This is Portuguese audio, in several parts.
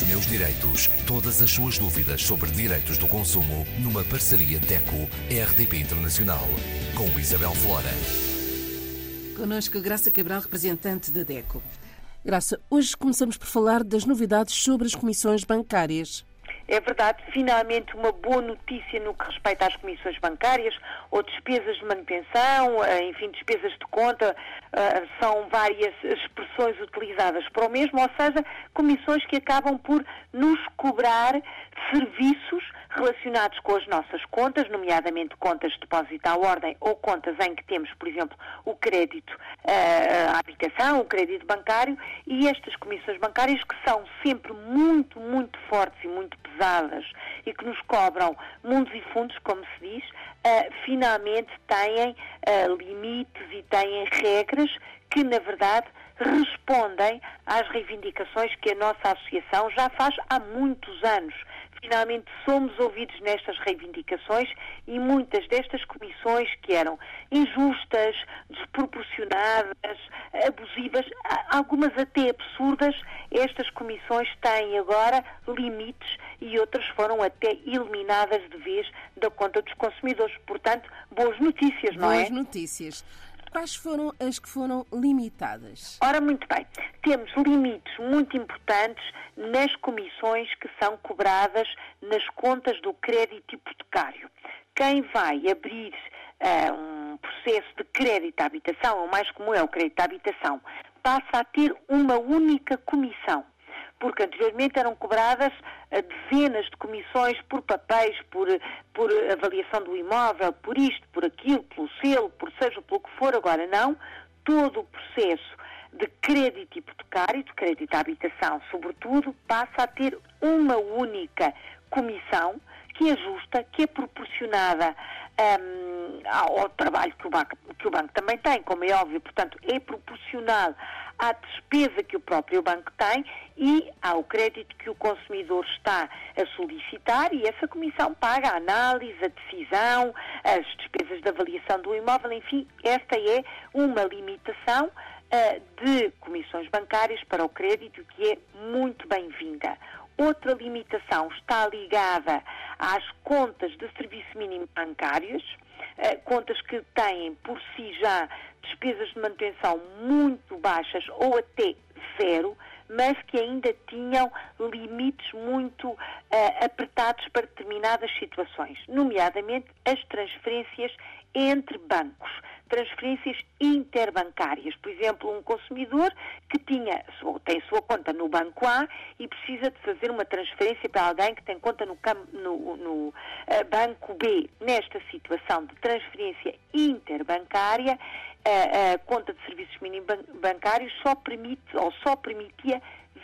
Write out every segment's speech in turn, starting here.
Os meus direitos. Todas as suas dúvidas sobre direitos do consumo numa parceria DECO-RDP Internacional. Com Isabel Flora. Conosco Graça Cabral, representante da DECO. Graça, hoje começamos por falar das novidades sobre as comissões bancárias. É verdade, finalmente uma boa notícia no que respeita às comissões bancárias ou despesas de manutenção, eh, enfim, despesas de conta, eh, são várias expressões utilizadas para o mesmo, ou seja, comissões que acabam por nos cobrar serviços relacionados com as nossas contas, nomeadamente contas de depósito à ordem ou contas em que temos, por exemplo, o crédito uh, à habitação, o crédito bancário e estas comissões bancárias que são sempre muito, muito fortes e muito pesadas e que nos cobram mundos e fundos, como se diz, uh, finalmente têm uh, limites e têm regras que, na verdade, respondem às reivindicações que a nossa associação já faz há muitos anos finalmente somos ouvidos nestas reivindicações e muitas destas comissões que eram injustas, desproporcionadas, abusivas, algumas até absurdas, estas comissões têm agora limites e outras foram até eliminadas de vez da conta dos consumidores. Portanto, boas notícias, não boas é? Boas notícias. Quais foram as que foram limitadas? Ora, muito bem. Temos limites muito importantes nas comissões que são cobradas nas contas do crédito hipotecário. Quem vai abrir uh, um processo de crédito à habitação, o mais comum é o crédito à habitação, passa a ter uma única comissão porque anteriormente eram cobradas dezenas de comissões por papéis, por, por avaliação do imóvel, por isto, por aquilo, pelo selo, por seja pelo que for, agora não. Todo o processo de crédito hipotecário, de crédito à habitação, sobretudo, passa a ter uma única comissão que é justa, que é proporcionada um, ao trabalho que o, banco, que o banco também tem, como é óbvio, portanto, é proporcional à despesa que o próprio banco tem e ao crédito que o consumidor está a solicitar. E essa comissão paga a análise, a decisão, as despesas de avaliação do imóvel, enfim, esta é uma limitação uh, de comissões bancárias para o crédito que é muito bem-vinda. Outra limitação está ligada às contas de serviço mínimo bancários, uh, contas que têm por si já despesas de manutenção muito baixas ou até zero, mas que ainda tinham limites muito uh, apertados para determinadas situações, nomeadamente as transferências entre bancos, transferências interbancárias. Por exemplo, um consumidor que tinha, tem sua conta no banco A e precisa de fazer uma transferência para alguém que tem conta no, no, no uh, banco B. Nesta situação de transferência interbancária, a, a conta de serviços mínimos bancários só permite ou só permitia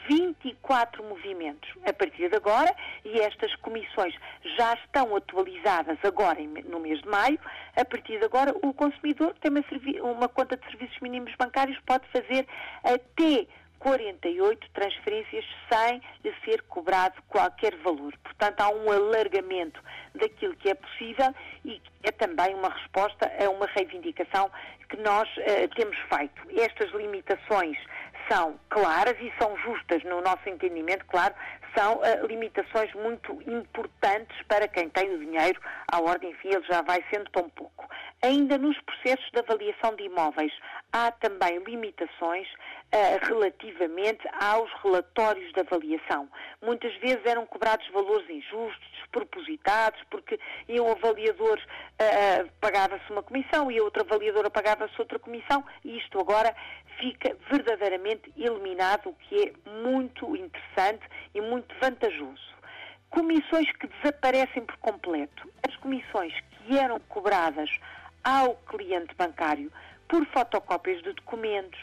24 movimentos a partir de agora e estas comissões já estão atualizadas agora no mês de maio. A partir de agora, o consumidor que tem uma, uma conta de serviços mínimos bancários pode fazer até 48 transferências sem lhe ser cobrado qualquer valor. Portanto, há um alargamento daquilo que é possível e é também uma resposta a uma reivindicação que nós uh, temos feito. Estas limitações são claras e são justas no nosso entendimento, claro, são uh, limitações muito importantes para quem tem o dinheiro à ordem, enfim, ele já vai sendo tão pouco. Ainda nos processos de avaliação de imóveis, há também limitações relativamente aos relatórios de avaliação. Muitas vezes eram cobrados valores injustos, despropositados, porque e um avaliador uh, pagava-se uma comissão e a outra avaliadora pagava-se outra comissão, e isto agora fica verdadeiramente eliminado, o que é muito interessante e muito vantajoso. Comissões que desaparecem por completo. As comissões que eram cobradas ao cliente bancário por fotocópias de documentos,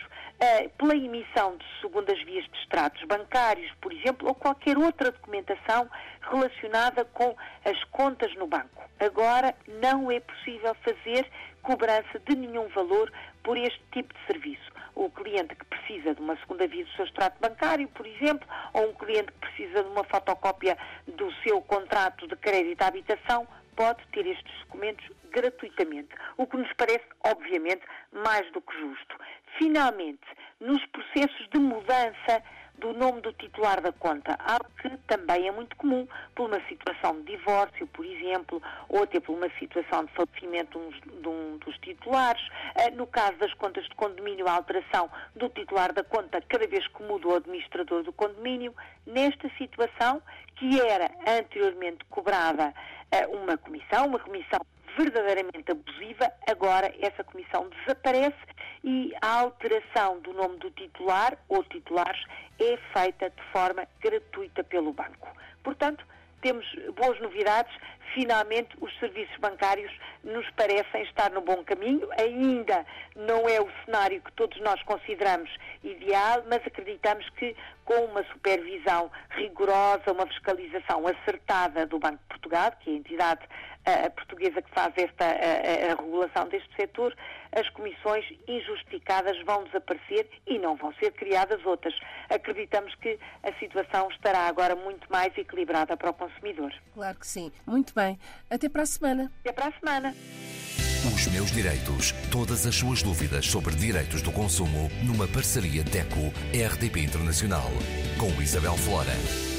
pela emissão de segundas vias de extratos bancários, por exemplo, ou qualquer outra documentação relacionada com as contas no banco. Agora não é possível fazer cobrança de nenhum valor por este tipo de serviço. O cliente que precisa de uma segunda via do seu extrato bancário, por exemplo, ou um cliente que precisa de uma fotocópia do seu contrato de crédito à habitação, pode ter estes documentos gratuitamente, o que nos parece, obviamente, mais do que justo. Finalmente, nos processos de mudança do nome do titular da conta, algo que também é muito comum por uma situação de divórcio, por exemplo, ou até por uma situação de falecimento de um dos titulares. Eh, no caso das contas de condomínio, a alteração do titular da conta cada vez que muda o administrador do condomínio. Nesta situação, que era anteriormente cobrada uma comissão, uma comissão verdadeiramente abusiva, agora essa comissão desaparece e a alteração do nome do titular ou titulares é feita de forma gratuita pelo banco. Portanto, temos boas novidades. Finalmente, os serviços bancários nos parecem estar no bom caminho. Ainda não é o cenário que todos nós consideramos ideal, mas acreditamos que com uma supervisão rigorosa, uma fiscalização acertada do Banco de Portugal, que é a entidade uh, portuguesa que faz esta a, a regulação deste setor, as comissões injustificadas vão desaparecer e não vão ser criadas outras. Acreditamos que a situação estará agora muito mais equilibrada para o consumidor. Claro que sim. Muito bem. Até para a semana. Até para a semana. Os meus direitos. Todas as suas dúvidas sobre direitos do consumo numa parceria DECO-RDP Internacional com Isabel Flora.